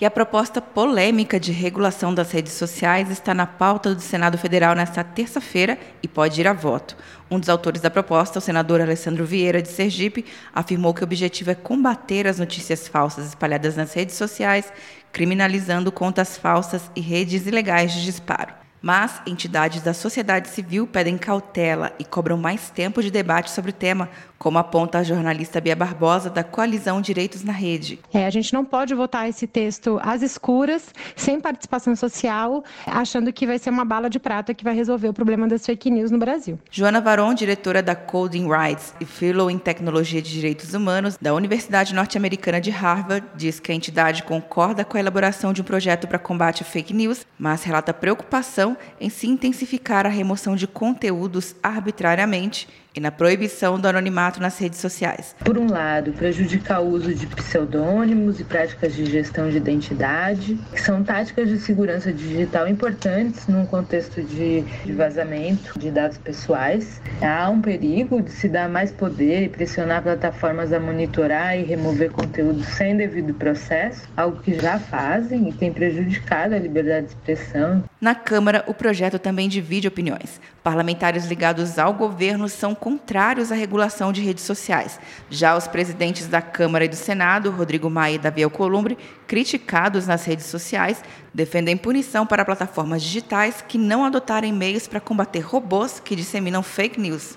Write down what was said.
E a proposta polêmica de regulação das redes sociais está na pauta do Senado Federal nesta terça-feira e pode ir a voto. Um dos autores da proposta, o senador Alessandro Vieira, de Sergipe, afirmou que o objetivo é combater as notícias falsas espalhadas nas redes sociais, criminalizando contas falsas e redes ilegais de disparo. Mas entidades da sociedade civil pedem cautela e cobram mais tempo de debate sobre o tema, como aponta a jornalista Bia Barbosa, da Coalizão Direitos na Rede. É, a gente não pode votar esse texto às escuras, sem participação social, achando que vai ser uma bala de prata que vai resolver o problema das fake news no Brasil. Joana Varon, diretora da Coding Rights e Fellow em Tecnologia de Direitos Humanos da Universidade Norte-Americana de Harvard, diz que a entidade concorda com a elaboração de um projeto para combate a fake news, mas relata preocupação em se intensificar a remoção de conteúdos arbitrariamente e na proibição do anonimato nas redes sociais. Por um lado, prejudicar o uso de pseudônimos e práticas de gestão de identidade, que são táticas de segurança digital importantes num contexto de, de vazamento de dados pessoais. Há um perigo de se dar mais poder e pressionar plataformas a monitorar e remover conteúdo sem devido processo, algo que já fazem e tem prejudicado a liberdade de expressão. Na Câmara, o projeto também divide opiniões. Parlamentares ligados ao governo são contrários à regulação de redes sociais. Já os presidentes da Câmara e do Senado, Rodrigo Maia e Davi Alcolumbre, criticados nas redes sociais, defendem punição para plataformas digitais que não adotarem meios para combater robôs que disseminam fake news.